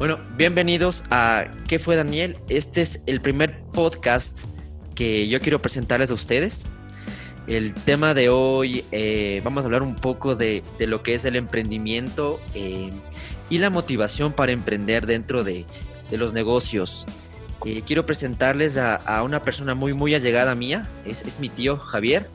Bueno, bienvenidos a ¿Qué fue Daniel? Este es el primer podcast que yo quiero presentarles a ustedes. El tema de hoy, eh, vamos a hablar un poco de, lo que es el emprendimiento eh, y la motivación para emprender dentro de, los negocios. Eh, quiero presentarles a, una persona muy, muy allegada mía, es, es mi tío Javier.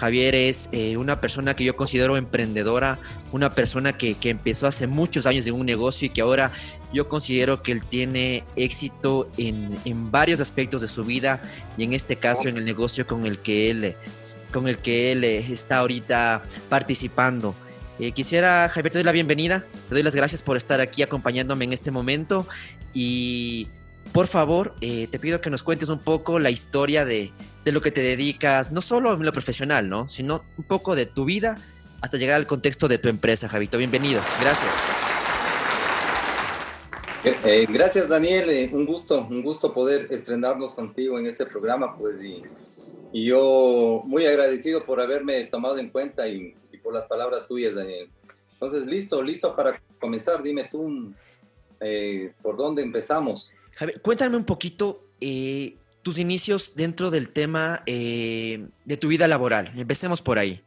Javier es eh, una persona que yo considero emprendedora, una persona que, empezó hace muchos años en un negocio y que ahora yo considero que él tiene éxito en, varios aspectos de su vida y en este caso en el negocio con el que él, con el que él eh, está ahorita participando. Eh, quisiera, Javier, te doy la bienvenida, te doy las gracias por estar aquí acompañándome en este momento y por favor, te pido que nos cuentes un poco la historia de, de lo que te dedicas, no solo en lo profesional, ¿no? Sino un poco de tu vida hasta llegar al contexto de tu empresa, Javito. Bienvenido. Gracias. Eh, eh, gracias, Daniel. Eh, un gusto, un gusto poder estrenarnos contigo en este programa, pues, y, yo muy agradecido por haberme tomado en cuenta y, por las palabras tuyas, Daniel. Entonces, listo, listo para comenzar. Dime tú, ¿por dónde empezamos? Javier, cuéntame un poquito, tus inicios dentro del tema eh, de tu vida laboral. Empecemos por ahí.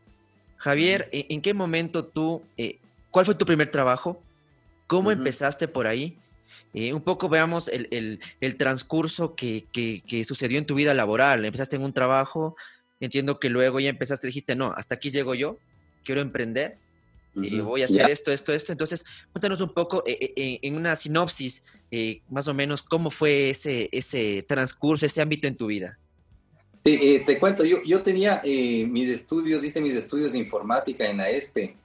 Javier, ¿en qué momento tú, eh, cuál fue tu primer trabajo? ¿Cómo empezaste por ahí? Eh, un poco veamos el, transcurso que, sucedió en tu vida laboral. Empezaste en un trabajo, entiendo que luego ya empezaste, dijiste, no, hasta aquí llego yo, quiero emprender, voy a hacer esto, esto, esto. Entonces, cuéntanos un poco en una sinopsis eh, más o menos cómo fue ese, ese transcurso, ese ámbito en tu vida. Te, eh, cuento, yo, yo tenía eh, mis estudios, hice mis estudios de informática en la ESPE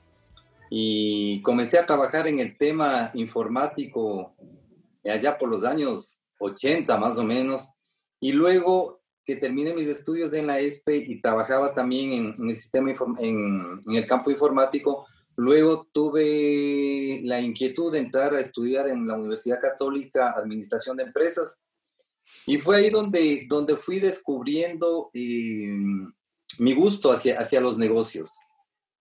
y comencé a trabajar en el tema informático allá por los años 80 más o menos y luego que terminé mis estudios en la ESPE y trabajaba también en, el sistema en, en el campo informático, Luego tuve la inquietud de entrar a estudiar en la Universidad Católica Administración de Empresas y fue ahí donde, donde fui descubriendo eh, mi gusto hacia, hacia los negocios.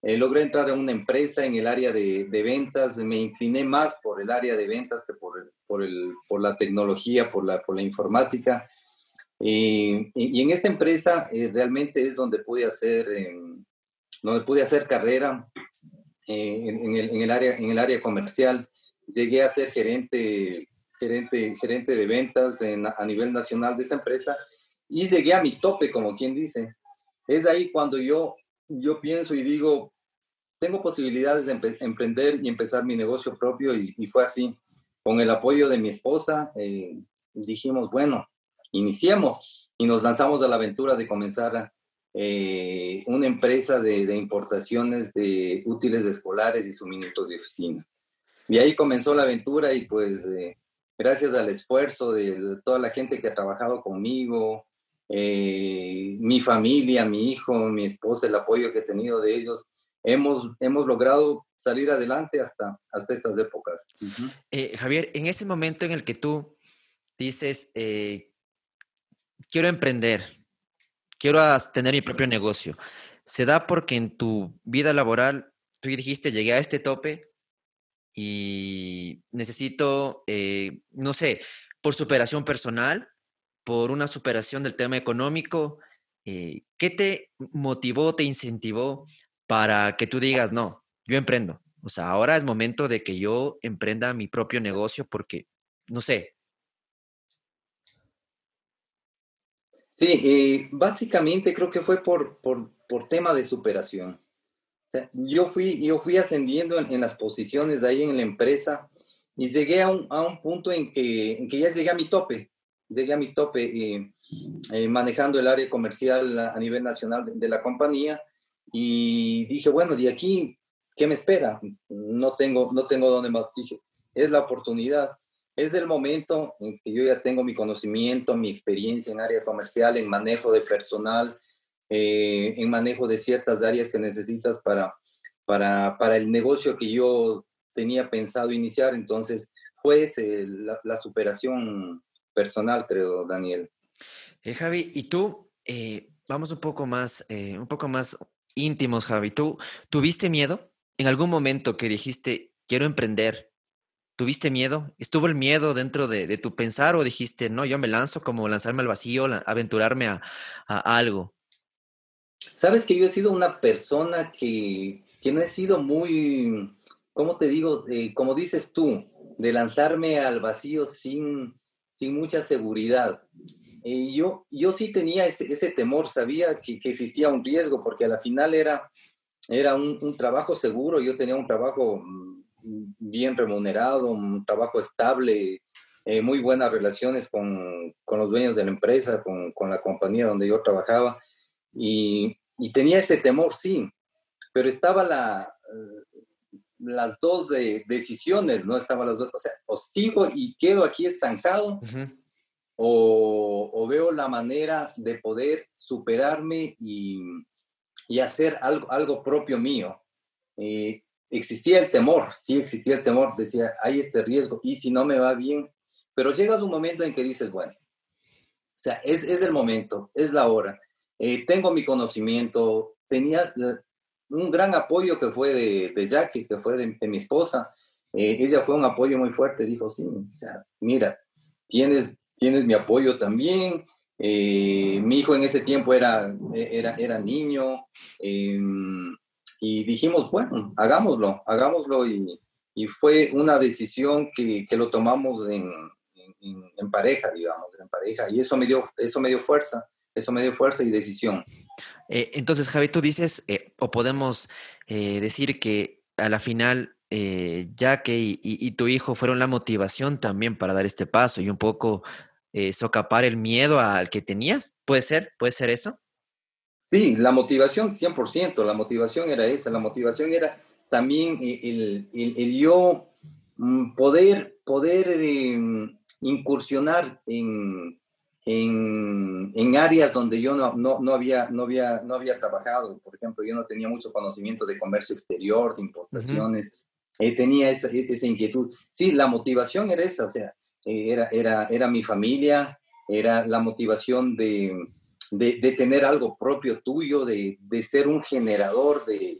Eh, logré entrar a una empresa en el área de, ventas, me incliné más por el área de ventas que por, por, el, por la tecnología, por la, por la informática. y, en esta empresa eh, realmente es donde pude hacer, donde pude hacer carrera, en, el, en, el, área, en el área comercial. Llegué a ser gerente, gerente, gerente de ventas a nivel nacional de esta empresa y llegué a mi tope, como quien dice. Es ahí cuando yo, yo pienso y digo, tengo posibilidades de emprender y empezar mi negocio propio y, fue así. Con el apoyo de mi esposa, eh, dijimos, bueno, iniciemos y nos lanzamos a la aventura de comenzar eh, una empresa de, importaciones de útiles escolares y suministros de oficina. Y ahí comenzó la aventura y pues eh, gracias al esfuerzo de toda la gente que ha trabajado conmigo, eh, mi familia, mi hijo, mi esposa, el apoyo que he tenido de ellos, hemos, hemos logrado salir adelante hasta, hasta estas épocas. Javier, en ese momento en el que tú dices, quiero emprender, quiero tener mi propio negocio. Se da porque en tu vida laboral tú dijiste, llegué a este tope y necesito, eh, no sé, por superación personal, por una superación del tema económico, eh, ¿qué te motivó, te incentivó para que tú digas, no, yo emprendo? O sea, ahora es momento de que yo emprenda mi propio negocio porque, no sé, Sí, básicamente creo que fue por, por, por tema de superación. yo, fui, yo fui ascendiendo en, las posiciones de ahí en la empresa y llegué a un, a un punto en que, en que, ya llegué a mi tope, llegué a mi tope eh, eh, manejando el área comercial a, nivel nacional de, la compañía y dije, bueno, de aquí, ¿qué me espera? No tengo, no tengo dónde más. Dije, es la oportunidad es el momento en que yo ya tengo mi conocimiento, mi experiencia en área comercial, en manejo de personal, eh, en manejo de ciertas áreas que necesitas para, para, para, el negocio que yo tenía pensado iniciar. Entonces, fue la, superación personal, creo, Daniel. Eh, Javi, y tú, eh, vamos un poco más, un poco más íntimos, Javi. ¿Tú tuviste miedo en algún momento que dijiste, quiero emprender, ¿Tuviste miedo? ¿Estuvo el miedo dentro de, tu pensar o dijiste, no, yo me lanzo como lanzarme al vacío, aventurarme a, algo? Sabes que yo he sido una persona que, que no he sido muy, ¿cómo te digo? Eh, como dices tú, de lanzarme al vacío sin, sin mucha seguridad. Yo, yo sí tenía ese, temor, sabía que, que, existía un riesgo, porque a la final era, era un, un trabajo seguro, yo tenía un trabajo mm, bien remunerado, un trabajo estable, eh, muy buenas relaciones con, con, los dueños de la empresa, con, con, la compañía donde yo trabajaba. Y, y tenía ese temor, sí, pero estaba la, eh, las dos de, decisiones, ¿no? Estaban las dos, o sea, o sigo y quedo aquí estancado, o, o, veo la manera de poder superarme y, y hacer algo, algo propio mío. Eh, existía el temor, sí existía el temor, decía, hay este riesgo, y si no me va bien, pero llegas un momento en que dices, bueno, o sea, es, es el momento, es la hora, eh, tengo mi conocimiento, tenía un gran apoyo que fue de, de Jackie, que fue de, mi esposa, eh, ella fue un apoyo muy fuerte, dijo, sí, mira, tienes, tienes mi apoyo también, eh, mi hijo en ese tiempo era, era, era niño, em, y dijimos, bueno, hagámoslo, hagámoslo y, y fue una decisión que, que lo tomamos en, en, pareja, digamos, en pareja y eso me dio, eso me fuerza, eso me dio fuerza y decisión. Eh, entonces, Javi, tú dices, eh, o podemos eh, decir que a la final, Jack y, y, tu hijo fueron la motivación también para dar este paso y un poco socapar el miedo al que tenías. ¿Puede ser? ¿Puede ser eso? Sí, la motivación 100%, la motivación era esa, la motivación era también el, el, yo mm, poder, poder em, incursionar en, en, en, áreas donde yo no, no, no, había, no, había, no había trabajado. Por ejemplo, yo no tenía mucho conocimiento de comercio exterior, de importaciones, eh, tenía esa, esa, inquietud. Sí, la motivación era esa, o sea, eh, era, era, era mi familia, era la motivación de de, tener algo propio tuyo, de, ser un generador de,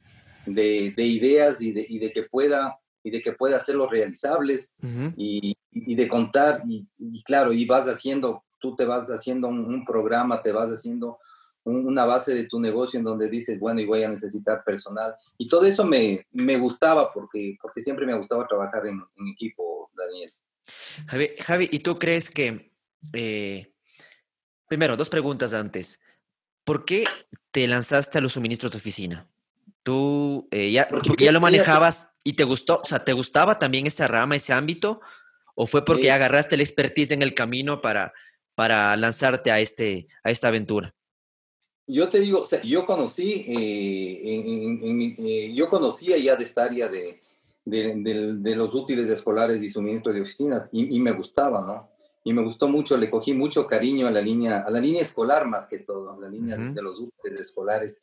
ideas y, de, que pueda y de que pueda hacerlos realizables y, de contar y, claro, y vas haciendo, tú te vas haciendo un, programa, te vas haciendo una base de tu negocio en donde dices, bueno, y voy a necesitar personal. Y todo eso me, gustaba porque, porque siempre me gustaba trabajar en, equipo, Daniel. Javi, Javi, ¿y tú crees que eh, Primero, dos preguntas antes. ¿Por qué te lanzaste a los suministros de oficina? ¿Tú eh, ya, ya lo manejabas y te gustó? O sea, ¿te gustaba también esa rama, ese ámbito? ¿O fue porque agarraste la expertise en el camino para, para lanzarte a, este, a esta aventura? Yo te digo, o sea, yo conocí, eh, eh, yo conocía ya de esta área de, de, los útiles escolares y suministros de oficinas y, y me gustaba, ¿no? Y me gustó mucho, le cogí mucho cariño a la línea, a la línea escolar más que todo, a la línea de los útiles escolares.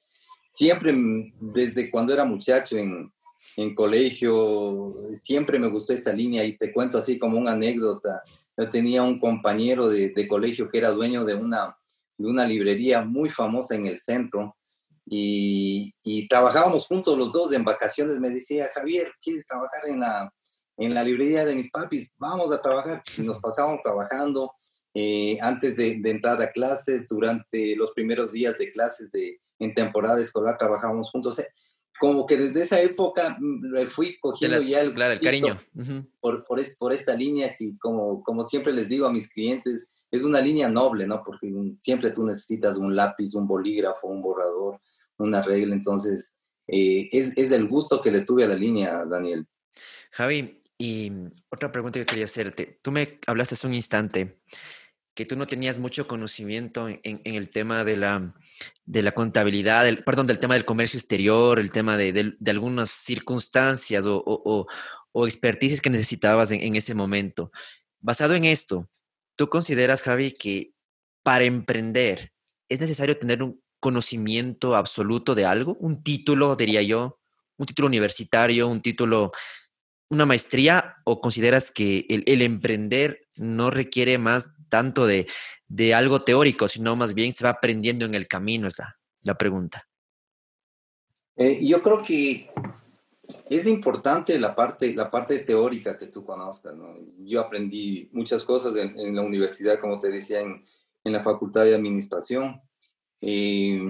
Siempre, desde cuando era muchacho en, en colegio, siempre me gustó esta línea y te cuento así como una anécdota. Yo tenía un compañero de, de colegio que era dueño de una, de una librería muy famosa en el centro y, y, trabajábamos juntos los dos en vacaciones. Me decía, Javier, ¿quieres trabajar en la, en la librería de mis papis, vamos a trabajar. Y nos pasábamos trabajando eh, antes de, entrar a clases, durante los primeros días de clases de, en temporada escolar trabajábamos juntos. Como que desde esa época mm, fui cogiendo ya el, claro, el cariño. por, por, por, esta línea que, como, como siempre les digo a mis clientes, es una línea noble, ¿no? Porque siempre tú necesitas un lápiz, un bolígrafo, un borrador, una regla. Entonces, eh, es, es el gusto que le tuve a la línea, Daniel. Javi, y mm, otra pregunta que quería hacerte. Tú me hablaste hace un instante que tú no tenías mucho conocimiento en, el tema de la, de la contabilidad, perdón, del tema del comercio exterior, el tema de, algunas circunstancias o, o, o, expertices que necesitabas en, en, ese momento. Basado en esto, ¿tú consideras, Javi, que para emprender es necesario tener un conocimiento absoluto de algo? Un título, diría yo, un título universitario, un título una maestría o consideras que el, emprender no requiere más tanto de, algo teórico, sino más bien se va aprendiendo en el camino? Es la, pregunta. Eh, yo creo que es importante la parte, la parte teórica que tú conozcas. ¿no? Yo aprendí muchas cosas en, la universidad, como te decía, en, en la Facultad de Administración, eh,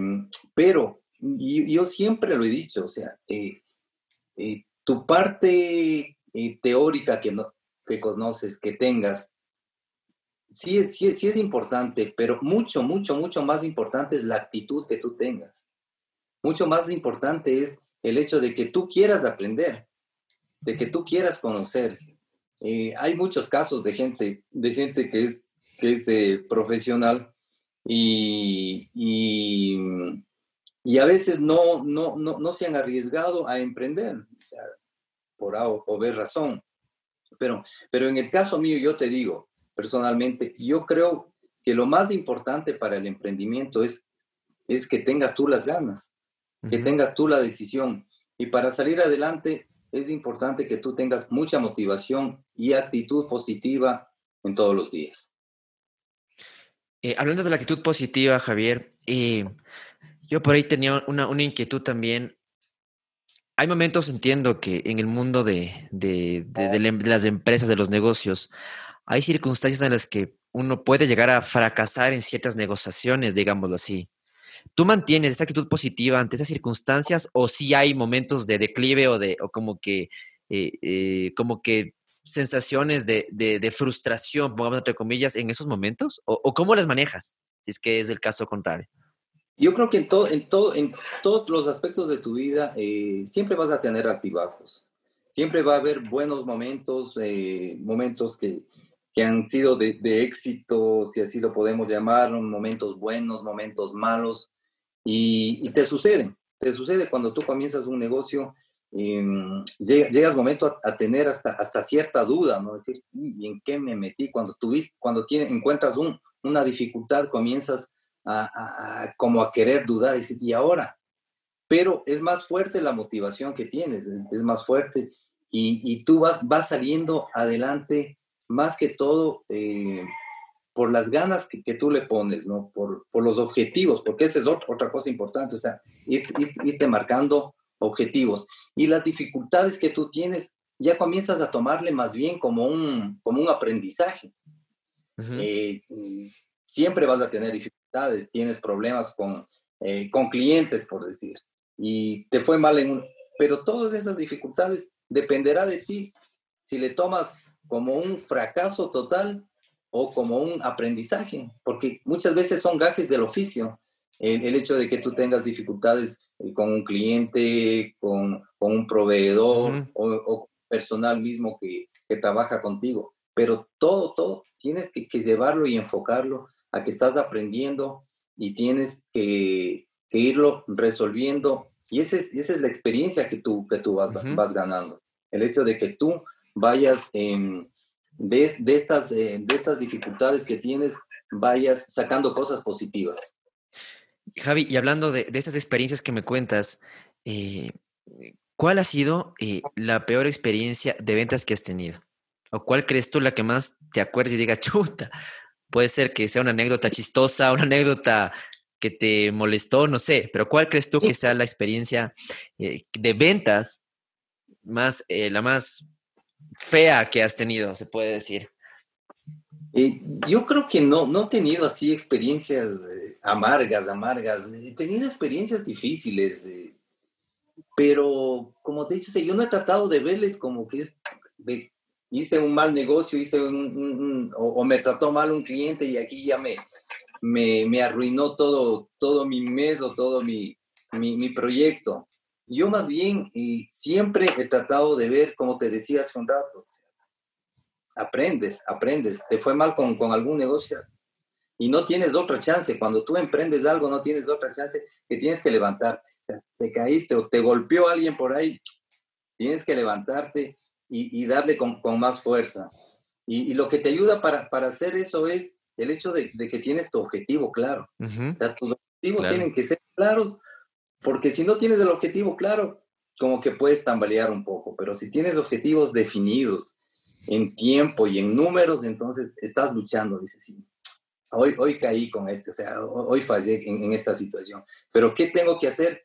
pero yo siempre lo he dicho, o sea, eh, tu parte teórica que, no, que conoces, que tengas, sí es, sí, sí es importante, pero mucho, mucho, mucho más importante es la actitud que tú tengas. Mucho más importante es el hecho de que tú quieras aprender, de que tú quieras conocer. Eh, hay muchos casos de gente, de gente que es, que es eh, profesional y, a veces no, no, no, no, se han arriesgado a emprender, o sea, por A o, B razón. Pero, pero en el caso mío, yo te digo, personalmente, yo creo que lo más importante para el emprendimiento es, es que tengas tú las ganas que tengas tú la decisión. Y para salir adelante es importante que tú tengas mucha motivación y actitud positiva en todos los días. Eh, hablando de la actitud positiva, Javier, eh, yo por ahí tenía una, una, inquietud también. Hay momentos, entiendo, que en el mundo de, de, de, las empresas, de los negocios, hay circunstancias en las que uno puede llegar a fracasar en ciertas negociaciones, digámoslo así. ¿Tú mantienes esa actitud positiva ante esas circunstancias o si hay momentos de declive o de o como que eh, eh, como que sensaciones de, de, frustración, pongamos entre comillas, en esos momentos? ¿O, cómo las manejas? Si es que es el caso contrario. Yo creo que en, todo, en, todo, en todos los aspectos de tu vida eh, siempre vas a tener altibajos. Siempre va a haber buenos momentos, momentos que, que han sido de, de, éxito, si así lo podemos llamar, momentos buenos, momentos malos. Y, te sucede, te sucede cuando tú comienzas un negocio, em, llegas momento a, tener hasta, hasta cierta duda, ¿no? decir, ¿y en qué me metí? Cuando, tuviste, cuando tienes, encuentras un, una dificultad, comienzas a, como a querer dudar y decir, ¿y ahora? Pero es más fuerte la motivación que tienes, es, más fuerte y, y, tú vas, vas saliendo adelante más que todo eh, por las ganas que, que, tú le pones, ¿no? Por, por, los objetivos, porque esa es otra, cosa importante, o sea, ir, irte marcando objetivos. Y las dificultades que tú tienes, ya comienzas a tomarle más bien como un, como un aprendizaje. Eh, siempre vas a tener dificultades, tienes problemas con, eh, con clientes, por decir, y te fue mal en un... Pero todas esas dificultades dependerá de ti si le tomas como un fracaso total o como un aprendizaje, porque muchas veces son gajes del oficio. El, hecho de que tú tengas dificultades eh, con un cliente, con, con un proveedor o, personal mismo que, que, trabaja contigo. Pero todo, todo, tienes que, que, llevarlo y enfocarlo a que estás aprendiendo y tienes que, que irlo resolviendo. Y esa es, esa es la experiencia que tú, que tú vas, vas ganando. El hecho de que tú vayas de, de, estas, eh, de estas dificultades que tienes, vayas sacando cosas positivas. Javi, y hablando de, de estas experiencias que me cuentas, eh, ¿cuál ha sido eh, la peor experiencia de ventas que has tenido? ¿O cuál crees tú la que más te acuerdes y diga, chuta? Puede ser que sea una anécdota chistosa, una anécdota que te molestó, no sé, pero ¿cuál crees tú que sea la experiencia de ventas más, la más fea que has tenido, se puede decir? Eh, yo creo que no, no he tenido así experiencias eh, amargas, amargas. He tenido experiencias difíciles, eh, pero como te he dicho, yo no he tratado de verles como que es, hice un mal negocio, hice o, me trató mal un cliente y aquí ya me, me, me arruinó todo, todo mi mes o todo mi, mi, proyecto. Yo más bien y siempre he tratado de ver, como te decía hace un rato, aprendes, aprendes. Te fue mal con, con algún negocio y no tienes otra chance. Cuando tú emprendes algo, no tienes otra chance que tienes que levantarte. Te caíste o te golpeó alguien por ahí, tienes que levantarte y, y darle con, con, más fuerza. Y, y, lo que te ayuda para, para hacer eso es el hecho de, de que tienes tu objetivo claro. O sea, tus objetivos tienen que ser claros porque si no tienes el objetivo claro, como que puedes tambalear un poco, pero si tienes objetivos definidos en tiempo y en números, entonces estás luchando, dices, sí, hoy, hoy caí con este, o sea, hoy fallé en, esta situación, pero ¿qué tengo que hacer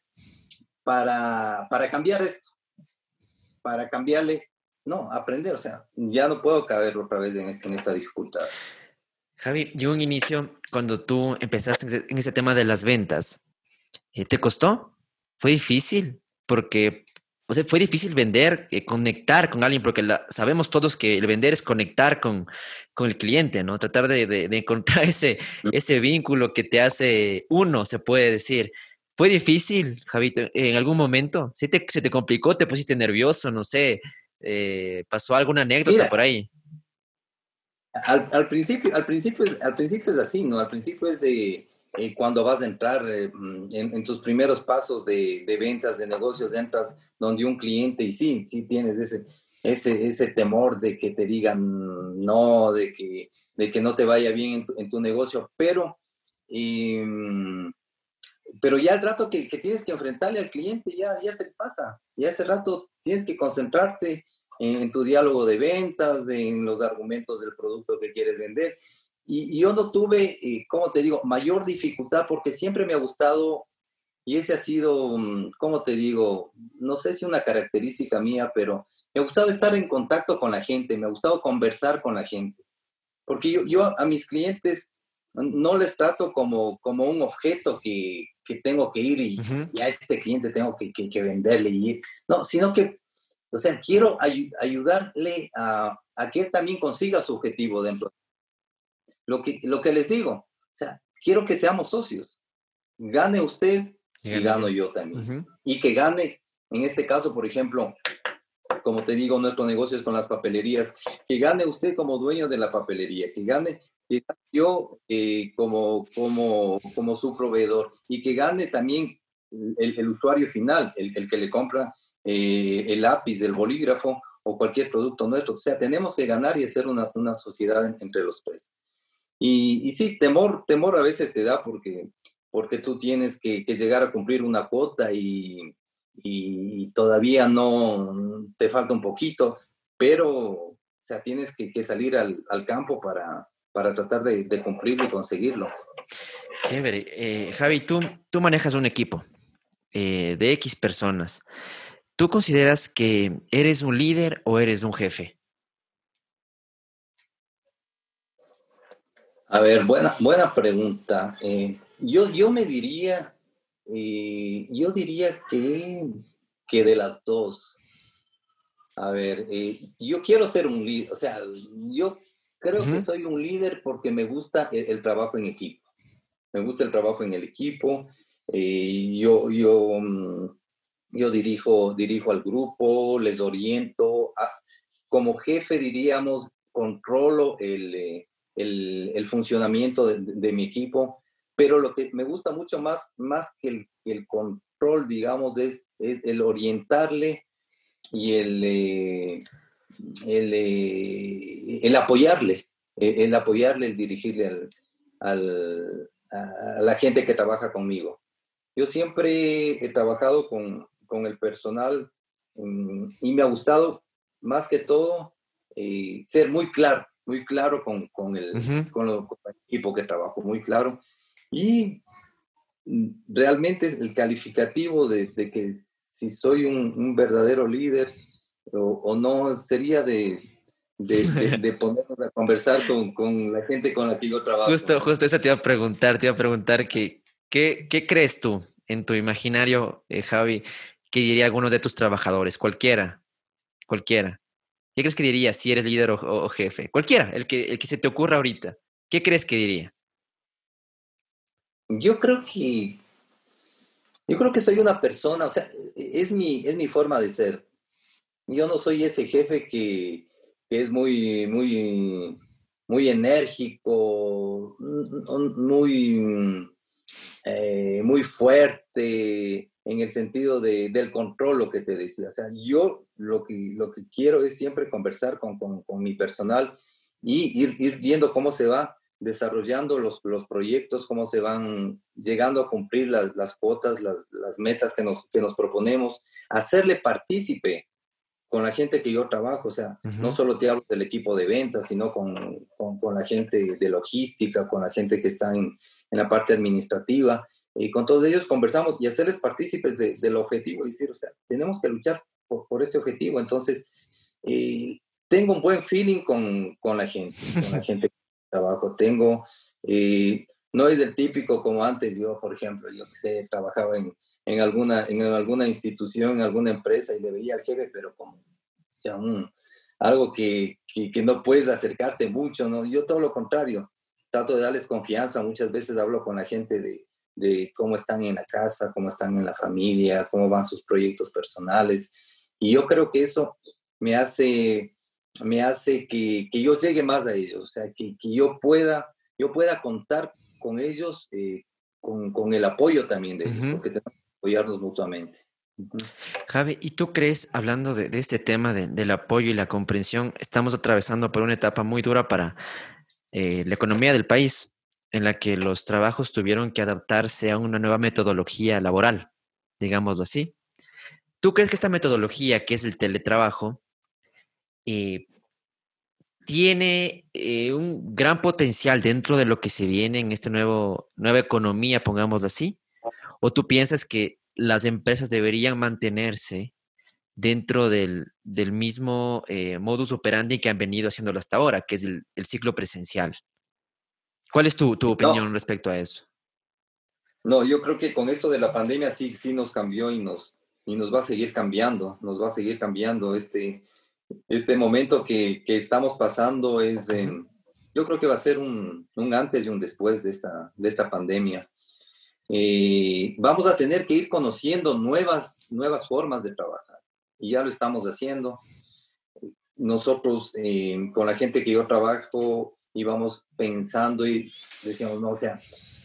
para, para cambiar esto? para cambiarle, no, aprender, o sea, ya no puedo caber otra vez en, en esta dificultad. Javi, yo un inicio, cuando tú empezaste en ese tema de las ventas, eh, ¿te costó? ¿Fue difícil? Porque, o sea, fue difícil vender, eh, conectar con alguien, porque sabemos todos que el vender es conectar con, con el cliente, ¿no? Tratar de, de, encontrar ese, ese vínculo que te hace uno, se puede decir. ¿Fue difícil, Javito, en algún momento? ¿Sí te, ¿Se te complicó? ¿Te pusiste nervioso? No sé. Eh, ¿Pasó alguna anécdota por ahí? Al, principio, al, principio es, al principio es así, ¿no? Al principio es de eh, cuando vas a entrar eh, mm, en, tus primeros pasos de, ventas, de negocios, entras donde un cliente y sí, sí tienes ese, ese, ese temor de que te digan no, de que, de que no te vaya bien en tu, negocio, pero, em, pero ya el rato que, que, tienes que enfrentarle al cliente ya, ya se pasa, ya ese rato tienes que concentrarte en, tu diálogo de ventas, en los argumentos del producto que quieres vender. Y, yo no tuve, eh, como te digo, mayor dificultad porque siempre me ha gustado, y ese ha sido, mm, como te digo, no sé si una característica mía, pero me ha gustado estar en contacto con la gente, me ha gustado conversar con la gente. Porque yo, yo a mis clientes no les trato como, como un objeto que, que tengo que ir y, a este cliente tengo que, que, que venderle. Y, no, sino que o sea, quiero ayudarle a, que él también consiga su objetivo dentro. Lo que, lo que les digo, o sea, quiero que seamos socios. Gane usted y gano yo también. Y que gane, en este caso, por ejemplo, como te digo, nuestro negocio es con las papelerías, que gane usted como dueño de la papelería, que gane yo eh, como, como, como su proveedor y que gane también el, usuario final, el, el, que le compra eh, el lápiz, el bolígrafo o cualquier producto nuestro. O sea, tenemos que ganar y hacer una, una sociedad entre los tres. Y, y, sí, temor, temor a veces te da porque, porque tú tienes que, que llegar a cumplir una cuota y, y, todavía no te falta un poquito, pero o sea, tienes que, que salir al, al, campo para, para tratar de, de, cumplirlo y conseguirlo. Chévere. Eh, Javi, tú, tú manejas un equipo eh, de X personas. ¿Tú consideras que eres un líder o eres un jefe? A ver, buena, buena pregunta. Eh, yo, yo me diría, yo diría que, que de las dos. A ver, eh, yo quiero ser un líder, o sea, yo creo que soy un líder porque me gusta el, trabajo en equipo. Me gusta el trabajo en el equipo. yo, yo, mm, yo dirijo, dirijo al grupo, les oriento. como jefe, diríamos, controlo el, eh, el, el funcionamiento de, de, mi equipo, pero lo que me gusta mucho más, más que el, el control, digamos, es, es, el orientarle y el, eh, el, eh, el, apoyarle, el, apoyarle, el dirigirle al, al, a la gente que trabaja conmigo. Yo siempre he trabajado con, con el personal mm, y me ha gustado más que todo eh, ser muy claro, muy claro con, con, el, con, el, equipo que trabajo, muy claro. Y realmente el calificativo de, de que si soy un, un verdadero líder o, o, no sería de, de, de, ponernos a conversar con, con, la gente con la que yo trabajo. Justo, justo eso te iba a preguntar, te iba a preguntar que, ¿qué, qué crees tú en tu imaginario, eh, Javi? ¿qué diría alguno de tus trabajadores? Cualquiera, cualquiera. ¿Qué crees que diría si eres líder o, jefe? Cualquiera, el que, el que se te ocurra ahorita. ¿Qué crees que diría? Yo creo que, yo creo que soy una persona, o sea, es mi, es mi forma de ser. Yo no soy ese jefe que, que es muy, muy, muy enérgico, muy, eh, muy fuerte, en el sentido de, del control, lo que te decía. O sea, yo lo que, lo que quiero es siempre conversar con, con, con mi personal y ir, ir, viendo cómo se va desarrollando los, los proyectos, cómo se van llegando a cumplir las, las cuotas, las, las metas que nos, que nos proponemos, hacerle partícipe con la gente que yo trabajo, o sea, no solo te hablo del equipo de ventas, sino con, con, la gente de logística, con la gente que está en, en, la parte administrativa, y con todos ellos conversamos y hacerles partícipes del objetivo, y decir, o sea, tenemos que luchar por, ese objetivo. Entonces, eh, tengo un buen feeling con, con, la gente, con la gente que trabajo. Tengo, eh, no es el típico como antes yo, por ejemplo, yo que sé, trabajaba en, en, alguna, en alguna institución, en alguna empresa y le veía al jefe, pero como ya un, algo que, que, que, no puedes acercarte mucho, ¿no? Yo todo lo contrario, trato de darles confianza, muchas veces hablo con la gente de, de cómo están en la casa, cómo están en la familia, cómo van sus proyectos personales. Y yo creo que eso me hace, me hace que, que yo llegue más a ellos, o sea, que, que yo, pueda, yo pueda contar con ellos, eh, con, con, el apoyo también de ellos, porque tenemos que apoyarnos mutuamente. Javi, ¿y tú crees, hablando de, de este tema de, del apoyo y la comprensión, estamos atravesando por una etapa muy dura para eh, la economía del país? en la que los trabajos tuvieron que adaptarse a una nueva metodología laboral, digámoslo así. ¿Tú crees que esta metodología, que es el teletrabajo, eh, tiene eh, un gran potencial dentro de lo que se viene en esta nueva economía, pongámoslo así? ¿O tú piensas que las empresas deberían mantenerse dentro del, mismo eh, modus operandi que han venido haciéndolo hasta ahora, que es el ciclo presencial? ¿Cuál es tu, tu opinión respecto a eso? No, yo creo que con esto de la pandemia sí, sí nos cambió y nos, y nos va a seguir cambiando, nos va a seguir cambiando este, este momento que, que estamos pasando es, yo creo que va a ser un, un, antes y un después de esta, de esta pandemia. Eh, vamos a tener que ir conociendo nuevas, nuevas formas de trabajar y ya lo estamos haciendo. Nosotros, eh, con la gente que yo trabajo, íbamos pensando y decíamos, no, o sea,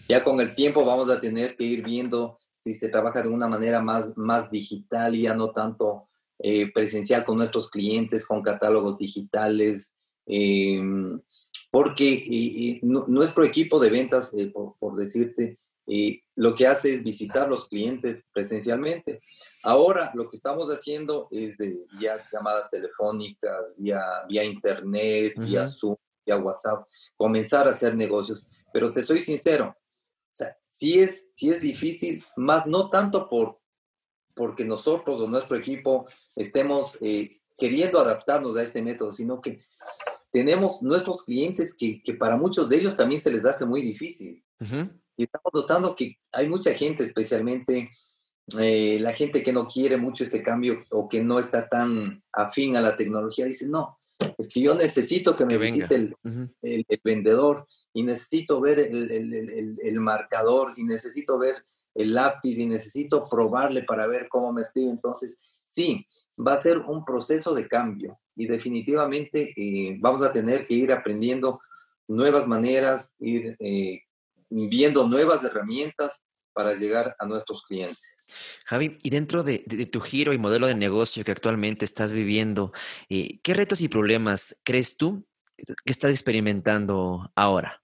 ya con el tiempo vamos a tener que ir viendo si se trabaja de una manera más, más digital y ya no tanto eh, presencial con nuestros clientes, con catálogos digitales, eh, porque nuestro equipo de ventas, eh, por, por, decirte, lo que hace es visitar los clientes presencialmente. Ahora lo que estamos haciendo es ya llamadas telefónicas, vía, vía internet, vía Zoom, y a WhatsApp, comenzar a hacer negocios. Pero te soy sincero, o sea, sí es, sí es difícil, más no tanto por, porque nosotros o nuestro equipo estemos eh, queriendo adaptarnos a este método, sino que tenemos nuestros clientes que, que, para muchos de ellos también se les hace muy difícil. Y estamos notando que hay mucha gente, especialmente eh, la gente que no quiere mucho este cambio o que no está tan afín a la tecnología, dice, no, es que yo necesito que me visite el, el, vendedor y necesito ver el, el, marcador y necesito ver el lápiz y necesito probarle para ver cómo me escribe. Entonces, sí, va a ser un proceso de cambio y definitivamente eh, vamos a tener que ir aprendiendo nuevas maneras, ir eh, viendo nuevas herramientas para llegar a nuestros clientes. Javi, y dentro de, tu giro y modelo de negocio que actualmente estás viviendo, eh, ¿qué retos y problemas crees tú que estás experimentando ahora?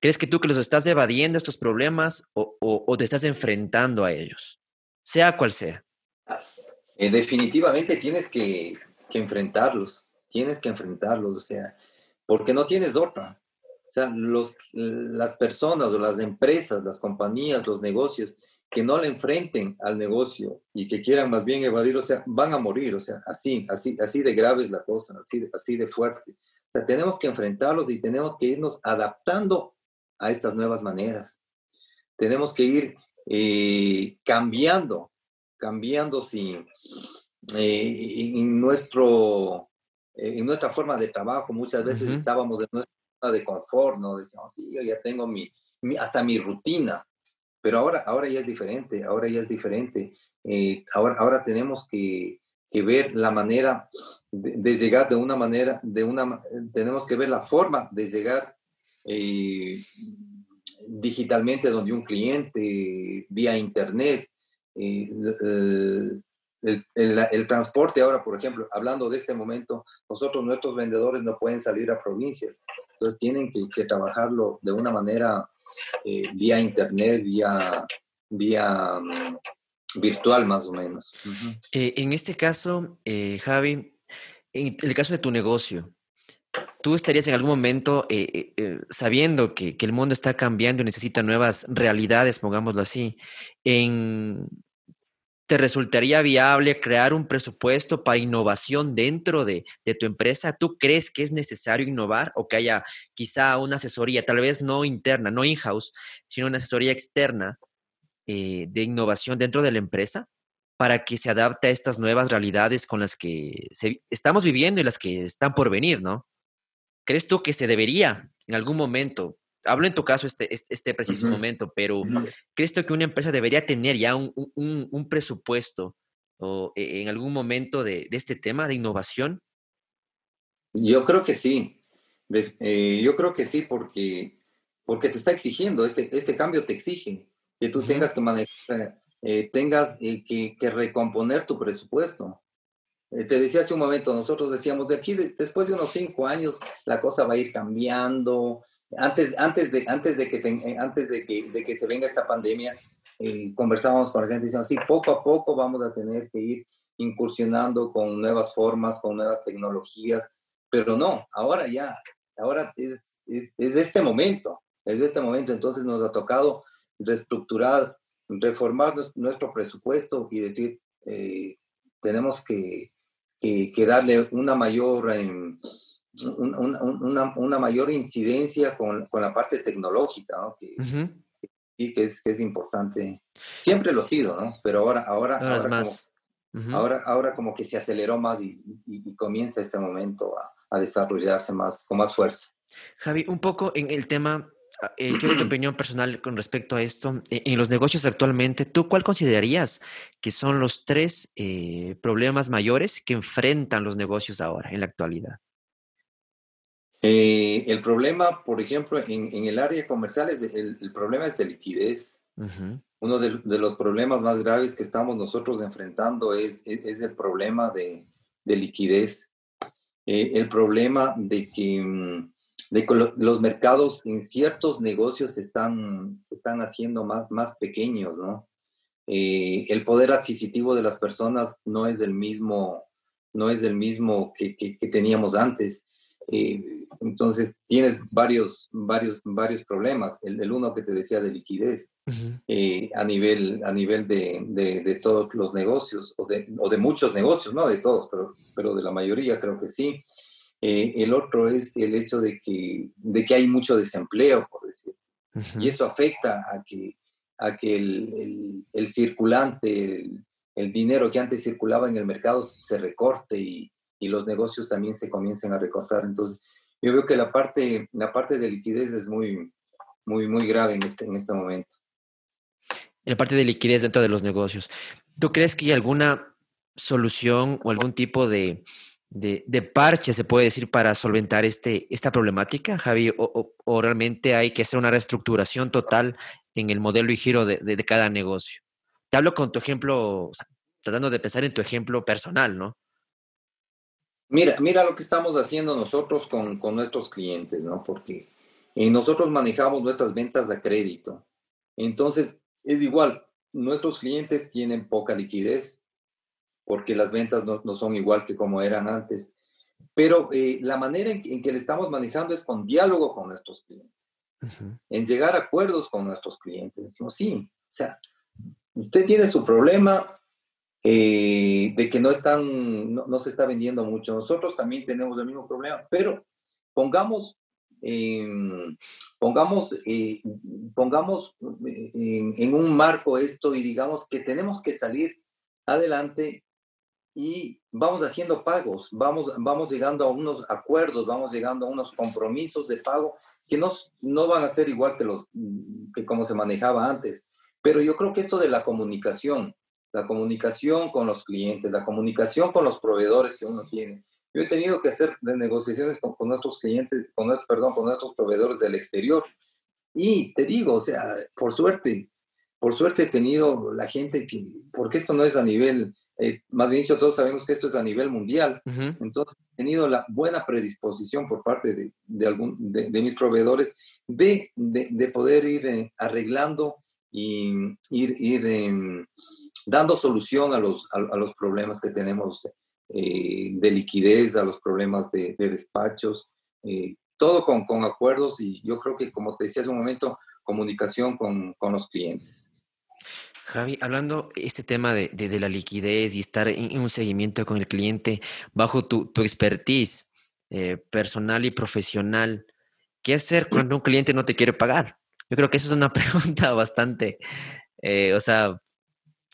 ¿Crees que tú que los estás evadiendo estos problemas o, te estás enfrentando a ellos? Sea cual sea. Eh, definitivamente tienes que, enfrentarlos, tienes que enfrentarlos, o sea, porque no tienes otra. O sea, los, las personas o las empresas, las compañías, los negocios, que no le enfrenten al negocio y que quieran más bien evadir, o sea, van a morir, o sea, así, así, así de grave es la cosa, así, así de fuerte. O sea, tenemos que enfrentarlos y tenemos que irnos adaptando a estas nuevas maneras. Tenemos que ir eh, cambiando, cambiando sin, eh, en, nuestro, en nuestra forma de trabajo. Muchas veces estábamos en nuestra zona de confort, ¿no? Decíamos, sí, yo ya tengo mi, hasta mi rutina, pero ahora, ahora ya es diferente, ahora ya es diferente. Eh, ahora, ahora tenemos que, que, ver la manera de, llegar de una manera, de una, tenemos que ver la forma de llegar eh, digitalmente donde un cliente, vía internet. Eh, el, el, el, transporte ahora, por ejemplo, hablando de este momento, nosotros, nuestros vendedores no pueden salir a provincias, entonces tienen que, que trabajarlo de una manera eh, vía internet, vía, vía mm, virtual más o menos. Eh, en este caso, eh, Javi, en el caso de tu negocio, ¿tú estarías en algún momento sabiendo que, que, el mundo está cambiando y necesita nuevas realidades, pongámoslo así, en ¿te resultaría viable crear un presupuesto para innovación dentro de, tu empresa? ¿Tú crees que es necesario innovar o que haya quizá una asesoría, tal vez no interna, no in-house, sino una asesoría externa eh, de innovación dentro de la empresa para que se adapte a estas nuevas realidades con las que estamos viviendo y las que están por venir, ¿no? ¿Crees tú que se debería en algún momento hablo en tu caso este, este, este preciso momento, pero ¿crees tú que una empresa debería tener ya un, presupuesto o e, en algún momento de, este tema de innovación? Yo creo que sí. Eh, yo creo que sí porque, porque te está exigiendo, este, este cambio te exige que tú tengas que manejar, eh, tengas eh, que, que, recomponer tu presupuesto. te decía hace un momento, nosotros decíamos, de aquí, después de unos cinco años, la cosa va a ir cambiando, antes, antes, de, antes, de, que, eh, antes de, que, de que se venga esta pandemia, eh, conversábamos con la gente y decíamos, sí, poco a poco vamos a tener que ir incursionando con nuevas formas, con nuevas tecnologías, pero no, ahora ya, ahora es, es, es de este momento, es de este momento, entonces nos ha tocado reestructurar, reformar nuestro presupuesto y decir, eh, tenemos que, que, que, darle una mayor... Em, una, una, mayor incidencia con, con, la parte tecnológica, ¿no? Que, y que es, que es importante. Siempre lo ha sido, ¿no? Pero ahora, ahora, ahora, más. Como, ahora, ahora como que se aceleró más y, y, comienza este momento a, a, desarrollarse más, con más fuerza. Javi, un poco en el tema, eh, quiero tu opinión personal con respecto a esto. E, en los negocios actualmente, ¿tú cuál considerarías que son los tres eh, problemas mayores que enfrentan los negocios ahora, en la actualidad? Eh, el problema, por ejemplo, en, el área comercial, es el, problema es de liquidez. Uno de, los problemas más graves que estamos nosotros enfrentando es, es, el problema de, liquidez. Eh, el problema de que, mm, de los mercados en ciertos negocios se están, se están haciendo más, más pequeños, ¿no? Eh, el poder adquisitivo de las personas no es el mismo, no es el mismo que, que teníamos antes. Eh, entonces tienes varios, varios, varios problemas. El, uno que te decía de liquidez eh, a nivel, a nivel de, de, todos los negocios o de, o de, muchos negocios, no de todos, pero, pero de la mayoría creo que sí. Eh, el otro es el hecho de que, de que hay mucho desempleo, por decir. Y eso afecta a que, a que el, el, el circulante, el, el dinero que antes circulaba en el mercado se recorte y, y los negocios también se comiencen a recortar. Entonces, yo veo que la parte, la parte de liquidez es muy, muy, muy grave en este, en este momento. La parte de liquidez dentro de los negocios. ¿Tú crees que hay alguna solución o algún tipo de, de, parche, se puede decir, para solventar este, esta problemática, Javi? O, realmente hay que hacer una reestructuración total en el modelo y giro de, de, cada negocio? Te hablo con tu ejemplo, tratando de pensar en tu ejemplo personal, ¿no? Mira, mira lo que estamos haciendo nosotros con, nuestros clientes, ¿no? Porque eh, nosotros manejamos nuestras ventas a crédito. Entonces, es igual, nuestros clientes tienen poca liquidez porque las ventas no, son igual que como eran antes. Pero eh, la manera en que, le estamos manejando es con diálogo con nuestros clientes, en llegar a acuerdos con nuestros clientes. Decimos, sí, o sea, usted tiene su problema, eh, de que no, están, no, se está vendiendo mucho. Nosotros también tenemos el mismo problema, pero pongamos, em, pongamos, eh, pongamos en, un marco esto y digamos que tenemos que salir adelante y vamos haciendo pagos, vamos, vamos llegando a unos acuerdos, vamos llegando a unos compromisos de pago que no, no van a ser igual que, los, que como se manejaba antes. Pero yo creo que esto de la comunicación, la comunicación con los clientes, la comunicación con los proveedores que uno tiene. Yo he tenido que hacer negociaciones con, nuestros clientes, con, perdón, con nuestros proveedores del exterior. Y te digo, o sea, por suerte, por suerte he tenido la gente que, porque esto no es a nivel, eh, más bien dicho, todos sabemos que esto es a nivel mundial. Entonces, he tenido la buena predisposición por parte de, de, algún, de, mis proveedores de, de poder ir eh, arreglando y ir, ir eh, dando solución a los, a, los problemas que tenemos eh, de liquidez, a los problemas de, despachos, eh, todo con, con, acuerdos y yo creo que, como te decía hace un momento, comunicación con, con los clientes. Javi, hablando este tema de, la liquidez y estar en, un seguimiento con el cliente bajo tu, expertise eh, personal y profesional, ¿qué hacer cuando un cliente no te quiere pagar? Yo creo que eso es una pregunta bastante, eh, o sea,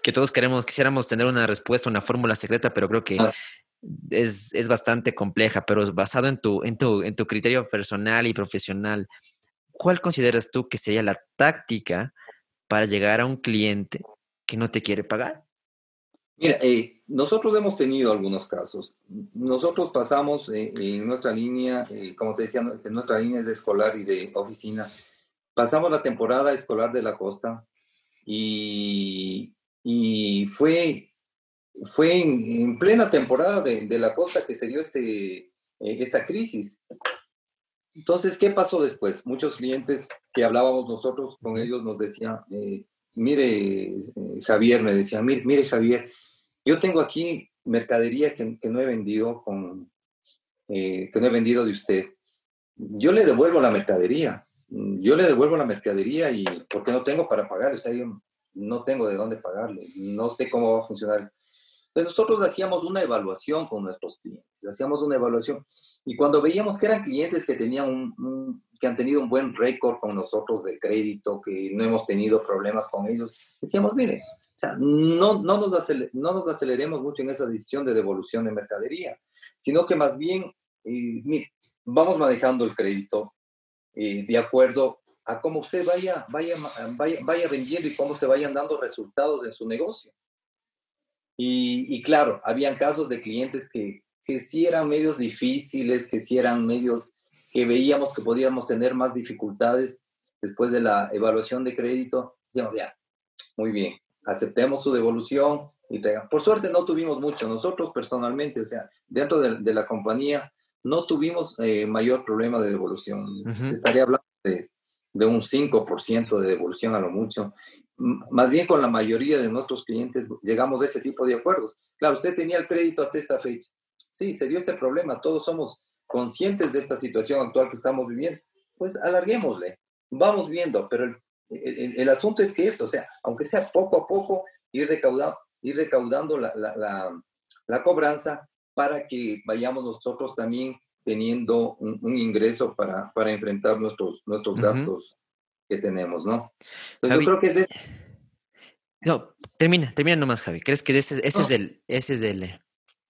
que todos queremos, quisiéramos tener una respuesta, una fórmula secreta, pero creo que es, es, bastante compleja, pero basado en tu, en, tu, en tu criterio personal y profesional, ¿cuál consideras tú que sería la táctica para llegar a un cliente que no te quiere pagar? Mira, eh, nosotros hemos tenido algunos casos. Nosotros pasamos eh, en nuestra línea, eh, como te decía, en nuestra línea de escolar y de oficina, pasamos la temporada escolar de la costa y, y fue, fue en, plena temporada de, de, la costa que se dio este, esta crisis. Entonces, ¿qué pasó después? Muchos clientes que hablábamos nosotros con ellos nos decían, eh, mire, eh, Javier, me decía, mire, mire, Javier, yo tengo aquí mercadería que, no he vendido con, eh, que no he vendido de usted. Yo le devuelvo la mercadería. Yo le devuelvo la mercadería y porque no tengo para pagarle, o sea, yo no tengo de dónde pagarle, no sé cómo va a funcionar nosotros hacíamos una evaluación con nuestros clientes, hacíamos una evaluación y cuando veíamos que eran clientes que tenían un, que han tenido un buen récord con nosotros de crédito, que no hemos tenido problemas con ellos, decíamos, mire, no, no, nos no nos aceleremos mucho en esa decisión de devolución de mercadería, sino que más bien, eh, vamos manejando el crédito eh, de acuerdo a cómo usted vaya, vaya, vaya, vaya vendiendo y cómo se vayan dando resultados en su negocio. Y, claro, habían casos de clientes que, que sí eran medios difíciles, que sí eran medios que veíamos que podíamos tener más dificultades después de la evaluación de crédito. Decíamos, ya, muy bien, aceptemos su devolución y Por suerte no tuvimos mucho. Nosotros personalmente, o sea, dentro de, la compañía, no tuvimos eh, mayor problema de devolución. Estaría hablando de, de un 5% de devolución a lo mucho más bien con la mayoría de nuestros clientes llegamos a ese tipo de acuerdos. Claro, usted tenía el crédito hasta esta fecha. Sí, se dio este problema, todos somos conscientes de esta situación actual que estamos viviendo. Pues alarguémosle, vamos viendo, pero el, el, asunto es que eso, o sea, aunque sea poco a poco, ir recaudando, ir recaudando la, la, la, cobranza para que vayamos nosotros también teniendo un, ingreso para, para, enfrentar nuestros, nuestros gastos que tenemos, ¿no? Entonces yo creo que es de... No, termina, termina nomás, Javi. ¿Crees que ese, ese es el... Ese es el...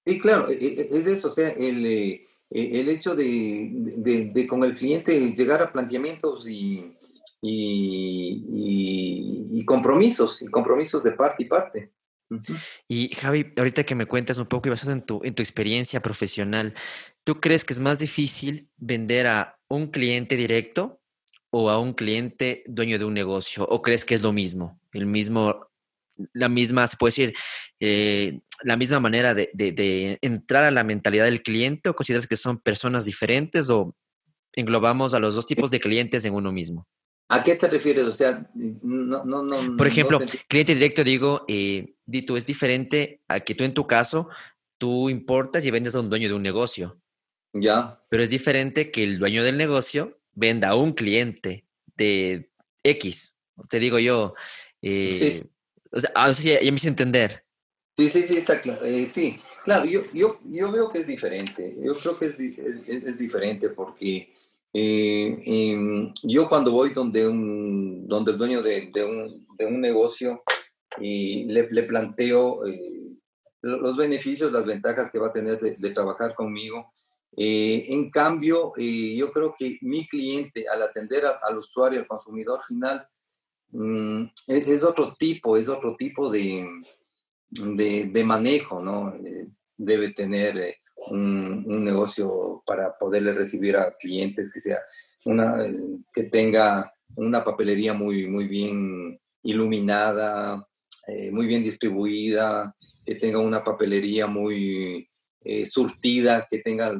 Sí, claro, e, e, es de eso, o sea, el, eh, e, el hecho de, de, de, con el cliente llegar a planteamientos y, y, y, compromisos, y compromisos de parte y parte. Y Javi, ahorita que me cuentas un poco y basado en tu, en tu experiencia profesional, ¿tú crees que es más difícil vender a un cliente directo o a un cliente dueño de un negocio? ¿O crees que es lo mismo? El mismo, la misma, se puede decir, eh, la misma manera de, de, entrar a la mentalidad del cliente o consideras que son personas diferentes o englobamos a los dos tipos de clientes en uno mismo? ¿A qué te refieres? O sea, no, no, no. Por ejemplo, cliente directo, digo, eh, Dito, es diferente a que tú en tu caso, tú importas y vendes a un dueño de un negocio. Ya. Pero es diferente que el dueño del negocio venda a un cliente de X, te digo yo. Eh, o sea, ah, ya, me hice entender. Sí, sí, sí, está claro. Eh, sí, claro, yo, yo, yo veo que es diferente. Yo creo que es, es, es diferente porque eh, em, yo cuando voy donde, un, donde el dueño de, de, un, de un, negocio y le, le planteo los beneficios, las ventajas que va a tener de, de trabajar conmigo, eh, en cambio, eh, yo creo que mi cliente, al atender al usuario, al consumidor final, mm, es, otro tipo, es otro tipo de, de, manejo, ¿no? Eh, debe tener un, un, negocio para poderle recibir a clientes que sea una, que tenga una papelería muy, muy bien iluminada, muy bien distribuida, que tenga una papelería muy, eh, surtida, que tenga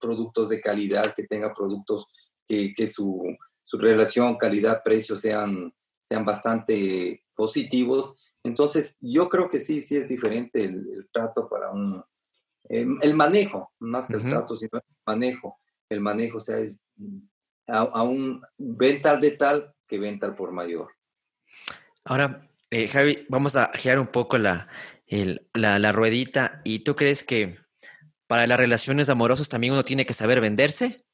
productos de calidad, que tenga productos que, que su, su, relación calidad-precio sean, sean bastante positivos. Entonces, yo creo que sí, sí es diferente el, trato para un... Eh, el manejo, más que el trato, sino el manejo. El manejo, o sea, es a, a un venta de tal que venta por mayor. Ahora, Eh, Javi, vamos a girar un poco la, la, la ruedita. ¿Y tú crees que para las relaciones amorosas también uno tiene que saber venderse?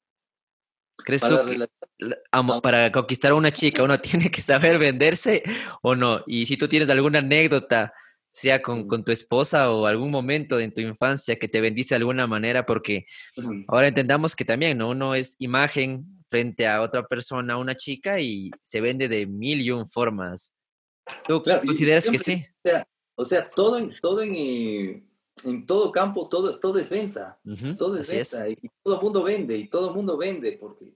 ¿Crees tú que para conquistar a una chica uno tiene que saber venderse o no? Y si tú tienes alguna anécdota, sea con, con, tu esposa o algún momento en tu infancia que te bendice de alguna manera, porque ahora entendamos que también ¿no? uno es imagen frente a otra persona, una chica, y se vende de mil y un formas. ¿Tú consideras que sí? O sea, todo en, todo en, en todo campo, todo, todo es venta. todo es venta. Y todo el mundo vende, y todo el mundo vende, porque,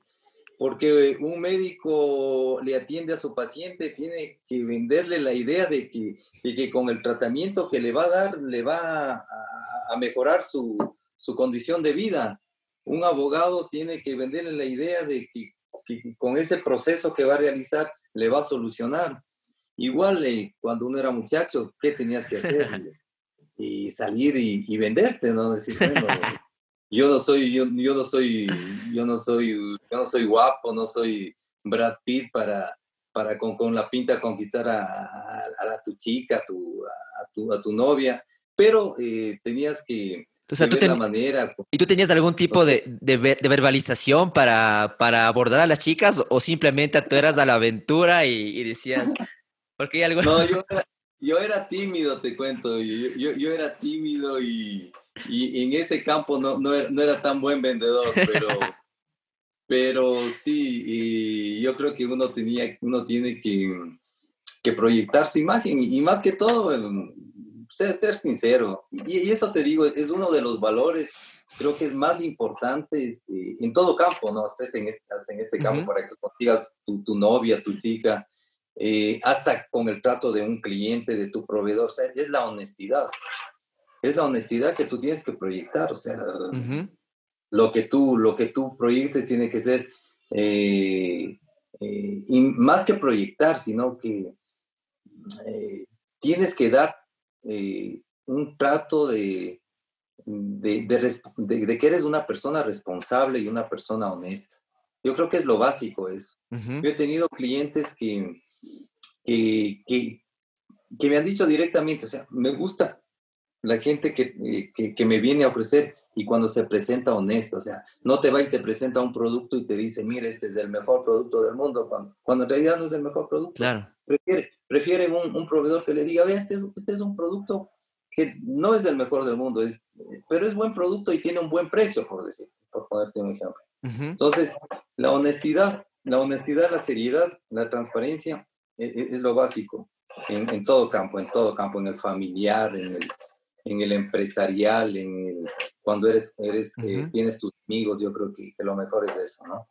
porque un médico le atiende a su paciente, tiene que venderle la idea de que, que con el tratamiento que le va a dar, le va a, a mejorar su, su, condición de vida. Un abogado tiene que venderle la idea de que, que con ese proceso que va a realizar, le va a solucionar. Igual eh, cuando uno era muchacho, ¿qué tenías que hacer? y salir y, venderte, ¿no? Decir, bueno, yo no soy, yo, no soy, yo no soy, yo no soy guapo, no soy Brad Pitt para, para con, con la pinta conquistar a, a, tu chica, a tu, a tu, a tu novia, pero eh, tenías que, o sea, tú la manera. ¿Y tú tenías algún tipo de, de, de, verbalización para, para abordar a las chicas o simplemente tú eras a la aventura y, y decías, porque algo... No, yo era, yo era tímido, te cuento. Yo, yo, era tímido y, y, en ese campo no, no, era, no, era, tan buen vendedor, pero, pero sí, y yo creo que uno, tenía, uno tiene que, que proyectar su imagen y, más que todo, ser, ser sincero. Y, eso te digo, es uno de los valores creo que es más importante eh, en todo campo, ¿no? Hasta en este, hasta en este campo, para que consigas tu, tu novia, tu chica, eh, hasta con el trato de un cliente, de tu proveedor, o sea, es la honestidad. Es la honestidad que tú tienes que proyectar, o sea, lo, que tú, lo que tú proyectes tiene que ser, eh, eh, y más que proyectar, sino que tienes que dar un trato de de, de, que eres una persona responsable y una persona honesta. Yo creo que es lo básico eso. Yo he tenido clientes que, que, que, que, me han dicho directamente, o sea, me gusta la gente que, eh, que, que, me viene a ofrecer y cuando se presenta honesta, o sea, no te va y te presenta un producto y te dice, mire, este es el mejor producto del mundo, cuando, cuando en realidad no es el mejor producto. Claro. Prefiere, prefiere un, un proveedor que le diga, vea, este es, este es un producto que no es el mejor del mundo, es, pero es buen producto y tiene un buen precio, por decir, por ponerte un ejemplo. Entonces, la honestidad, la honestidad, la seriedad, la transparencia e, e, es, lo básico en, todo campo, en todo campo, en el familiar, en el, en el empresarial, en el, cuando eres, eres eh, tienes tus amigos, yo creo que, lo mejor es eso, ¿no?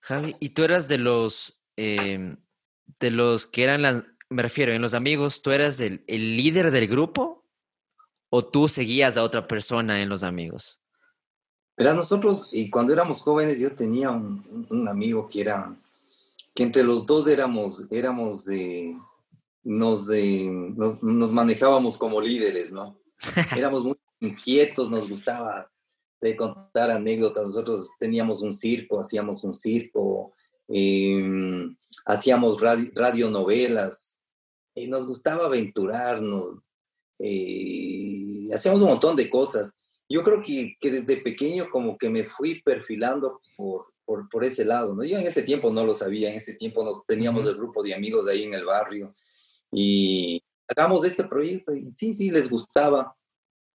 Javi, ¿y tú eras de los, em, de los que eran las, me refiero, en los amigos, ¿tú eras el, el líder del grupo o tú seguías a otra persona en los amigos? Pero nosotros, y cuando éramos jóvenes, yo tenía un, un amigo que era que entre los dos éramos, éramos de, nos, de, nos, nos manejábamos como líderes, ¿no? Éramos muy inquietos, nos gustaba de contar anécdotas. Nosotros teníamos un circo, hacíamos un circo, em, hacíamos radio, radionovelas, y nos gustaba aventurarnos, eh, hacíamos un montón de cosas. Yo creo que, que, desde pequeño como que me fui perfilando por, por, por, ese lado, ¿no? Yo en ese tiempo no lo sabía, en ese tiempo nos, teníamos el grupo de amigos ahí en el barrio y hagamos este proyecto y sí, sí, les gustaba.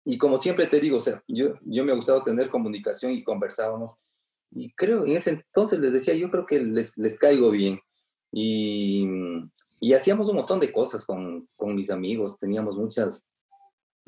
Y como siempre te digo, o sea, yo, yo me ha gustado tener comunicación y conversábamos. Y creo, en ese entonces les decía, yo creo que les, les caigo bien. Y, y hacíamos un montón de cosas con, con mis amigos, teníamos muchas,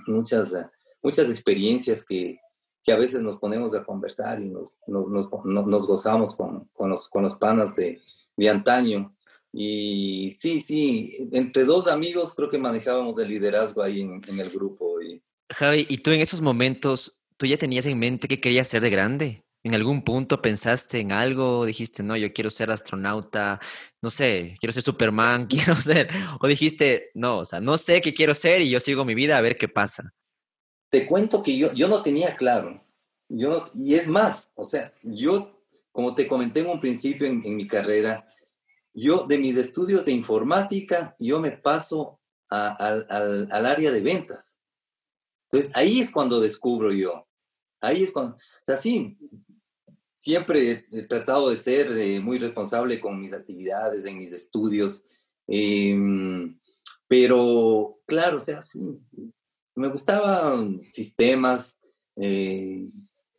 muchas, muchas experiencias que, que a veces nos ponemos a conversar y nos, nos, nos, gozamos con, con, los, con los panas de, de antaño. Y sí, sí, entre dos amigos creo que manejábamos el liderazgo ahí en, en, el grupo. Y... Javi, ¿y tú en esos momentos, tú ya tenías en mente qué querías ser de grande? ¿En algún punto pensaste en algo? Dijiste, no, yo quiero ser astronauta, no sé, quiero ser Superman, quiero ser, o dijiste, no, o sea, no sé qué quiero ser y yo sigo mi vida a ver qué pasa te cuento que yo, yo no tenía claro. Yo y es más, o sea, yo, como te comenté en un principio en, mi carrera, yo de mis estudios de informática, yo me paso al, área de ventas. Entonces, ahí es cuando descubro yo. Ahí es cuando, o sea, sí, siempre he tratado de ser eh, muy responsable con mis actividades, en mis estudios, em, pero claro, o sea, sí, me gustaban sistemas, eh,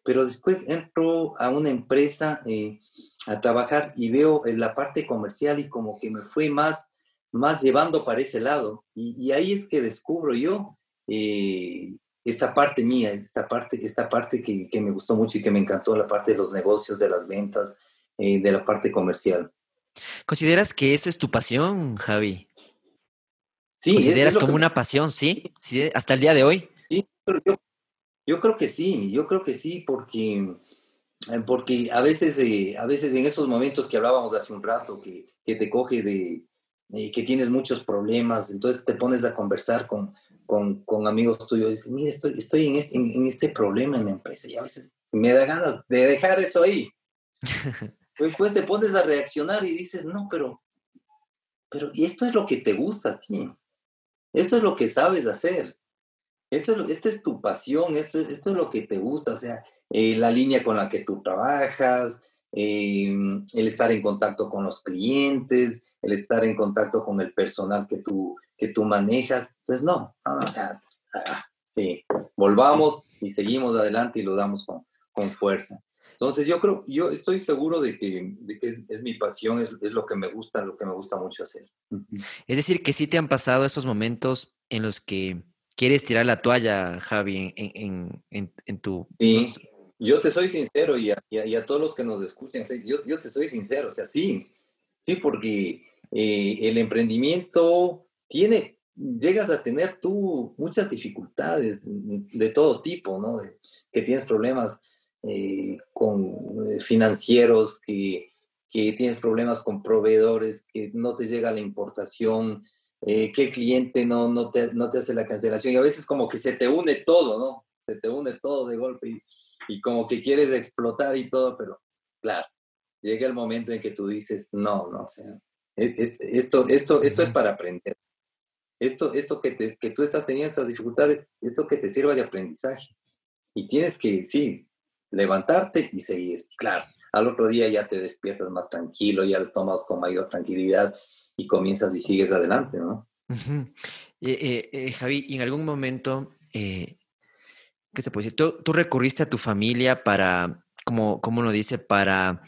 pero después entro a una empresa eh, a trabajar y veo la parte comercial y como que me fue más, más llevando para ese lado. Y, ahí es que descubro yo eh, esta parte mía, esta parte, esta parte que, me gustó mucho y que me encantó, la parte de los negocios, de las ventas, de la parte comercial. ¿Consideras que eso es tu pasión, Javi? Sí, ¿Consideras como una pasión, sí? sí? ¿Hasta el día de hoy? Sí, pero yo, yo creo que sí, yo creo que sí, porque, eh, porque a, veces, eh, a veces en esos momentos que hablábamos hace un rato, que, que te coge de que tienes muchos problemas, entonces te pones a conversar con, con, con amigos tuyos y dices, mire, estoy, estoy en, este, en, este problema en la empresa y a veces me da ganas de dejar eso ahí. Después te pones a reaccionar y dices, no, pero, pero y esto es lo que te gusta a ti. Esto es lo que sabes hacer. Esto, esto es tu pasión, esto, esto es lo que te gusta, o sea, eh, la línea con la que tú trabajas, em, el estar en contacto con los clientes, el estar en contacto con el personal que tú, que tú manejas. Entonces, no, o sea, ah, sí, volvamos y seguimos adelante y lo damos con, con fuerza. Entonces, yo creo, yo estoy seguro de que, de que es, es, mi pasión, es, es, lo que me gusta, lo que me gusta mucho hacer. Es decir, que sí te han pasado esos momentos en los que quieres tirar la toalla, Javi, en, en, en, tu... Sí, yo te soy sincero y a, y a, todos los que nos escuchen, yo, yo, te soy sincero, o sea, sí, sí, porque eh, el emprendimiento tiene, llegas a tener tú muchas dificultades de, todo tipo, ¿no? que tienes problemas eh, con eh, financieros, que, que tienes problemas con proveedores, que no te llega la importación, eh, que el cliente no, no, te, no te hace la cancelación y a veces como que se te une todo, ¿no? Se te une todo de golpe y, y como que quieres explotar y todo, pero claro, llega el momento en que tú dices, no, no, o sea, esto, esto, esto es para aprender. Esto, esto que, te, que tú estás teniendo estas dificultades, esto que te sirva de aprendizaje. Y tienes que, sí, levantarte y seguir. Claro, al otro día ya te despiertas más tranquilo, ya lo tomas con mayor tranquilidad y comienzas y sigues adelante, ¿no? Eh, eh, Javi, en algún momento, eh, ¿qué se puede decir? ¿Tú, recurriste a tu familia para, como, como uno dice, para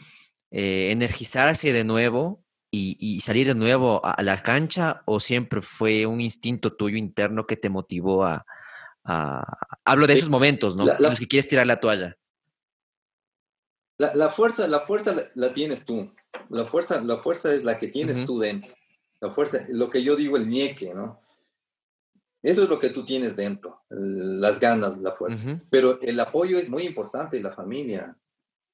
energizarse de nuevo y, salir de nuevo a, la cancha o siempre fue un instinto tuyo interno que te motivó a... hablo de esos momentos, ¿no? los que quieres tirar la toalla. La, fuerza, la fuerza la, tienes tú. La fuerza, la fuerza es la que tienes tú dentro. La fuerza, lo que yo digo, el nieque, ¿no? Eso es lo que tú tienes dentro, las ganas, la fuerza. Pero el apoyo es muy importante, la familia.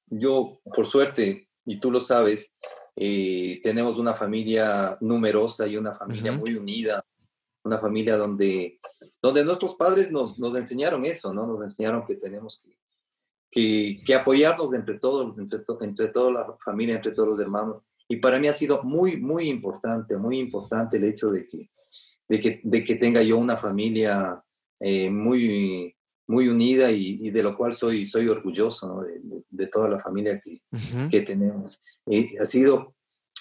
Yo, por suerte, y tú lo sabes, eh, tenemos una familia numerosa y una familia muy unida, una familia donde, donde nuestros padres nos, nos enseñaron eso, ¿no? Nos enseñaron que tenemos que que, apoyarnos entre todos, entre, entre toda la familia, entre todos los hermanos. Y para mí ha sido muy, muy importante, muy importante el hecho de que, de que, de que tenga yo una familia eh, muy, muy unida y, de lo cual soy, soy orgulloso de, toda la familia que, que tenemos. Eh, ha sido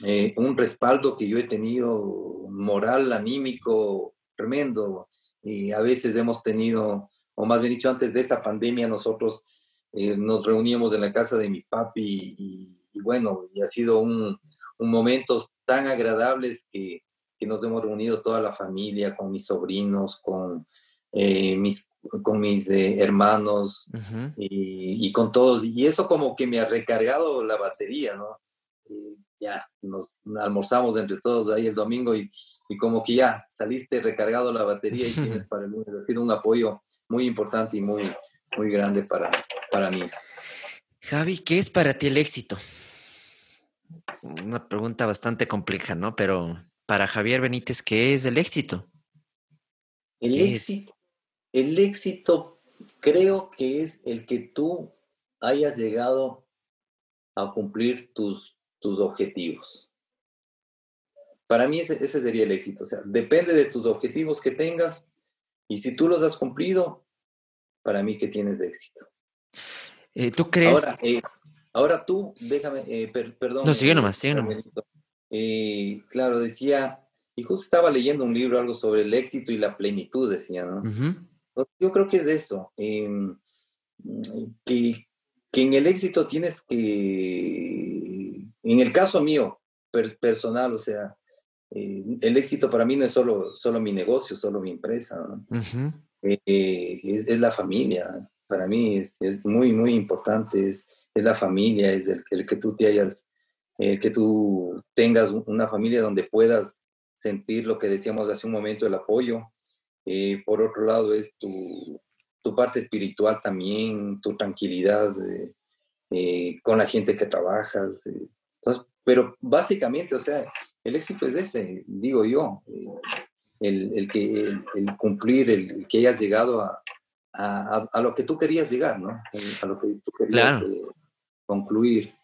eh, un respaldo que yo he tenido moral, anímico, tremendo. Y a veces hemos tenido, o más bien dicho, antes de esta pandemia, nosotros eh, nos reuníamos en la casa de mi papi y, bueno, y ha sido un, un momentos tan agradables que, que, nos hemos reunido toda la familia, con mis sobrinos, con eh, mis, con mis eh, hermanos y, y, con todos. Y eso como que me ha recargado la batería, ¿no? ya nos almorzamos entre todos ahí el domingo y, y, como que ya saliste recargado la batería y tienes para el lunes. Ha sido un apoyo muy importante y muy, muy grande para, para mí. Javi, ¿qué es para ti el éxito? Una pregunta bastante compleja, ¿no? Pero para Javier Benítez, ¿qué es el éxito? El éxito, el éxito creo que es el que tú hayas llegado a cumplir tus, tus objetivos. para mí ese, ese sería el éxito. O sea, depende de tus objetivos que tengas y si tú los has cumplido, para mí que tienes éxito. Eh, ¿Tú crees? Ahora, eh, ahora tú, déjame, eh, perdón. No, sigue nomás, sigue nomás. claro, decía, y justo estaba leyendo un libro, algo sobre el éxito y la plenitud, decía, ¿no? Yo creo que es eso, em, que, que, en el éxito tienes que, en el caso mío, personal, o sea, el éxito para mí no es solo, solo mi negocio, solo mi empresa, ¿no? es, es, la familia, para mí es, es muy, muy importante, es, es, la familia, es el, el que tú te hayas, eh, que tú tengas una familia donde puedas sentir lo que decíamos hace un momento, el apoyo. Eh, por otro lado, es tu, tu, parte espiritual también, tu tranquilidad eh, con la gente que trabajas. entonces, pero básicamente, o sea, el éxito es ese, digo yo, el, el que, el, cumplir, el que hayas llegado a, a, lo que tú querías llegar, ¿no? A lo que tú querías eh, concluir.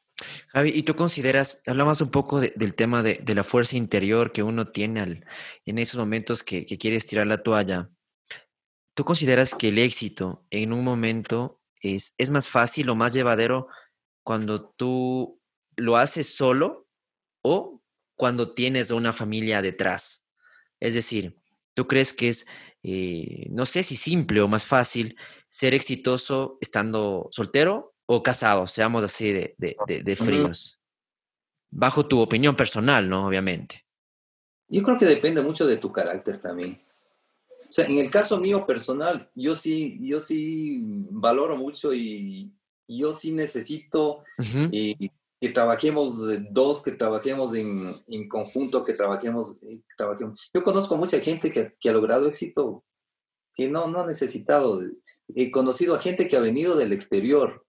Javi, ¿y tú consideras, hablamos un poco del tema de, la fuerza interior que uno tiene al, en esos momentos que, que quieres tirar la toalla? ¿Tú consideras que el éxito en un momento es, es más fácil o más llevadero cuando tú lo haces solo o cuando tienes una familia detrás? Es decir, ¿tú crees que es eh, no sé si simple o más fácil ser exitoso estando soltero o casado, seamos así de, de, fríos. Bajo tu opinión personal, ¿no? Obviamente. Yo creo que depende mucho de tu carácter también. O sea, en el caso mío personal, yo sí, yo sí valoro mucho y yo sí necesito que trabajemos dos, que trabajemos en, en conjunto, que trabajemos, eh, trabajemos. Yo conozco mucha gente que, que, ha logrado éxito, que no, no ha necesitado. He conocido a gente que ha venido del exterior,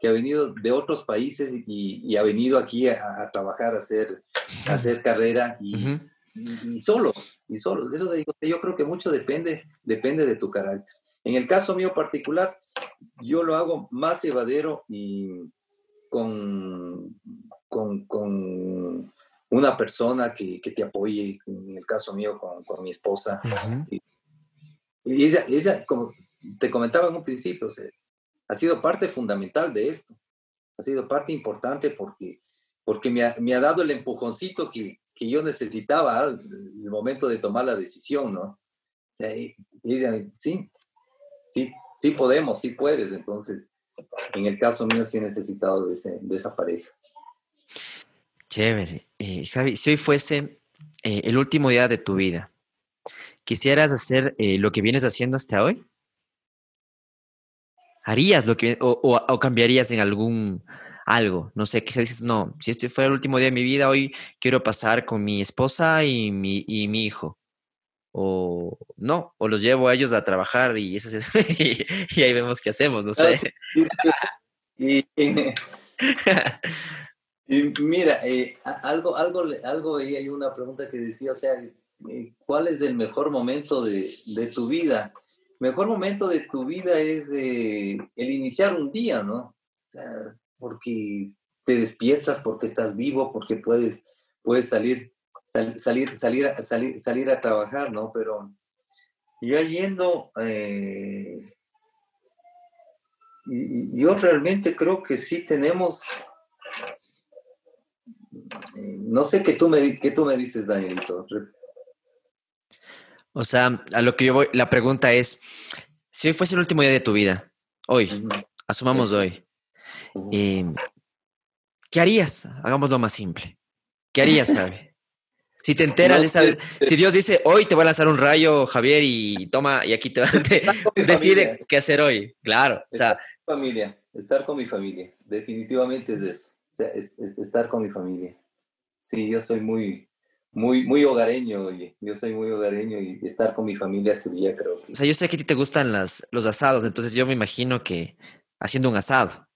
que ha venido de otros países y, y ha venido aquí a, trabajar, a hacer, a hacer carrera y, y, solos, y solos. Eso digo, yo creo que mucho depende, depende de tu carácter. En el caso mío particular, yo lo hago más llevadero y con, con, con una persona que, que, te apoye, en el caso mío con, con mi esposa. y, ella, ella, como te comentaba en un principio, ha sido parte fundamental de esto, ha sido parte importante porque, porque me, ha, me ha dado el empujoncito que, que yo necesitaba al el momento de tomar la decisión, ¿no? O sea, ella, sí, sí, sí podemos, sí puedes, entonces en el caso mío sí he necesitado de, esa pareja. Chévere. Eh, Javi, si hoy fuese eh, el último día de tu vida, ¿quisieras hacer eh, lo que vienes haciendo hasta hoy? ¿Harías lo que, o, cambiarías en algún algo? No sé, quizás dices, no, si este fuera el último día de mi vida, hoy quiero pasar con mi esposa y mi, y mi hijo o no, o los llevo a ellos a trabajar y, eso es, y, ahí vemos qué hacemos, no sé. Y, mira, eh, algo, algo, algo ahí hay una pregunta que decía, o sea, eh, ¿cuál es el mejor momento de, de tu vida? Mejor momento de tu vida es eh, el iniciar un día, ¿no? O sea, porque te despiertas, porque estás vivo, porque puedes, puedes salir salir, salir, salir, salir a trabajar, ¿no? Pero ya yendo, eh, yo realmente creo que sí tenemos, eh, no sé qué tú me, qué tú me dices, Danielito. O sea, a lo que yo voy, la pregunta es, si hoy fuese el último día de tu vida, hoy, asumamos hoy, em, ¿qué harías? Hagámoslo más simple. ¿Qué harías, Javi? Si te enteras, si Dios dice, hoy te voy a lanzar un rayo, Javier, y toma, y aquí te, decide qué hacer hoy. Claro. Estar con mi familia, estar con mi familia. Definitivamente es eso. O sea, estar con mi familia. Sí, yo soy muy, muy, muy hogareño, oye. Yo soy muy hogareño y estar con mi familia sería, creo que. O sea, yo sé que a ti te gustan las, los asados, entonces yo me imagino que haciendo un asado.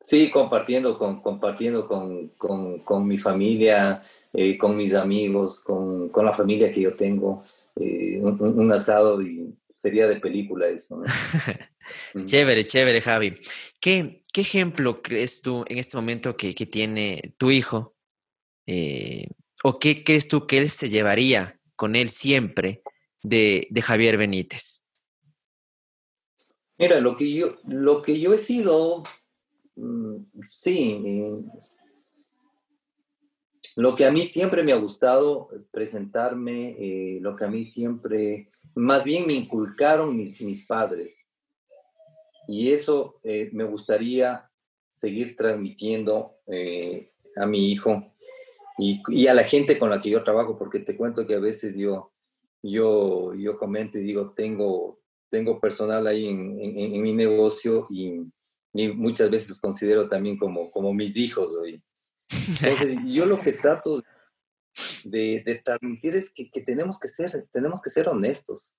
Sí, compartiendo con, compartiendo con, con, con mi familia, eh, con mis amigos, con, con, la familia que yo tengo, eh, un, asado y sería de película eso. chévere, chévere, Javi. ¿Qué, ¿Qué, ejemplo crees tú en este momento que, que tiene tu hijo? Eh, o qué crees tú que él se llevaría con él siempre de, Javier Benítez? Mira, lo que yo, lo que yo he sido, mm, sí, lo que a mí siempre me ha gustado presentarme, eh, lo que a mí siempre, más bien me inculcaron mis, mis padres. Y eso eh, me gustaría seguir transmitiendo a mi hijo y, a la gente con la que yo trabajo, porque te cuento que a veces yo, yo, yo comento y digo, tengo, tengo personal ahí en, en, mi negocio y, muchas veces los considero también como, como mis hijos. Hoy. Yo lo que trato de, transmitir es que, tenemos, que ser, tenemos que ser honestos.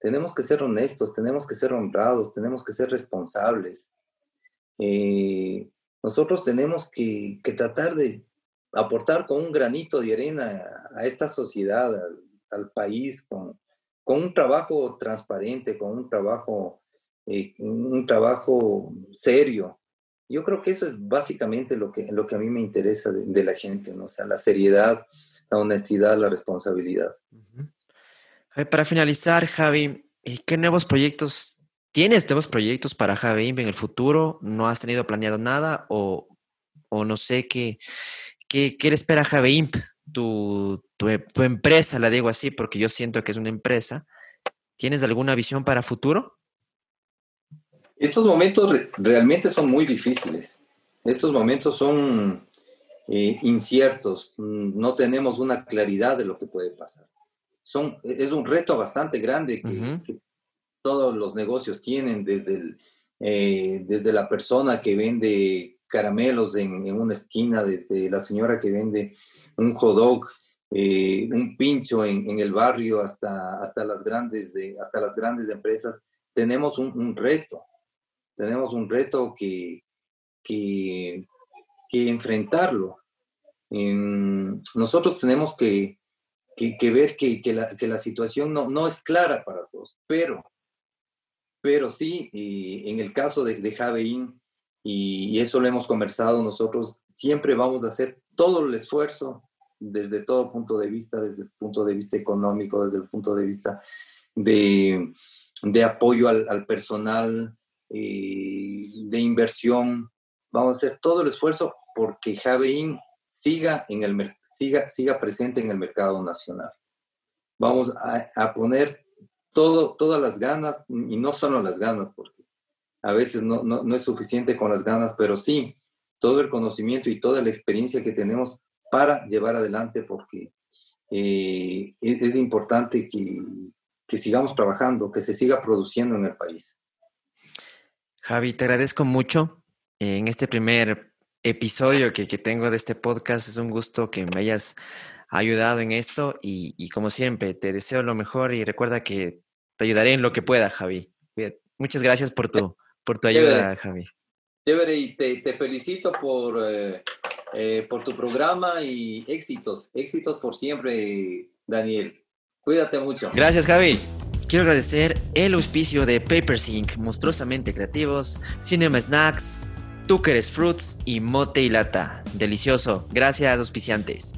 Tenemos que ser honestos, tenemos que ser honrados, tenemos que ser responsables. Eh, nosotros tenemos que, que tratar de, aportar con un granito de arena a esta sociedad, al, país, con, con, un trabajo transparente, con un trabajo, eh, un trabajo serio. Yo creo que eso es básicamente lo que, lo que a mí me interesa de, la gente, ¿no? O sea, la seriedad, la honestidad, la responsabilidad. Para finalizar, Javi, eh, ¿qué nuevos proyectos tienes? ¿Nuevos proyectos para Javi en el futuro? ¿No has tenido planeado nada? O, o no sé qué, ¿Qué, le espera a Tu, tu, empresa, la digo así porque yo siento que es una empresa. ¿Tienes alguna visión para futuro? Estos momentos realmente son muy difíciles. Estos momentos son eh, inciertos. No tenemos una claridad de lo que puede pasar. Son, es un reto bastante grande que, todos los negocios tienen, desde, el, eh, desde la persona que vende caramelos en, una esquina, desde la señora que vende un hot dog, eh, un pincho en, el barrio hasta, hasta, las grandes, hasta las grandes empresas, tenemos un, reto, tenemos un reto que, que, enfrentarlo. nosotros tenemos que, ver que, la, situación no, no, es clara para todos, pero, pero sí, en el caso de, de y, eso lo hemos conversado nosotros, siempre vamos a hacer todo el esfuerzo desde todo punto de vista, desde el punto de vista económico, desde el punto de vista de, de apoyo al personal, eh, de inversión. Vamos a hacer todo el esfuerzo porque Javein siga, en el, siga, siga presente en el mercado nacional. Vamos a, poner todo, todas las ganas, y no solo las ganas, porque a veces no, no, es suficiente con las ganas, pero sí todo el conocimiento y toda la experiencia que tenemos para llevar adelante, porque eh, es, importante que, que sigamos trabajando, que se siga produciendo en el país. Javi, te agradezco mucho en este primer episodio que, que, tengo de este podcast. Es un gusto que me hayas ayudado en esto y, y, como siempre, te deseo lo mejor y recuerda que te ayudaré en lo que pueda, Javi. Muchas gracias por tu, por tu ayuda, Javi. Chévere, y te, felicito por, eh, eh, por tu programa y éxitos, éxitos por siempre, Daniel. Cuídate mucho. Gracias, Javi. Quiero agradecer el auspicio de Papersync, Monstruosamente Creativos, Cinema Snacks, Túqueres Fruits y Mote y Lata. Delicioso. Gracias, auspiciantes.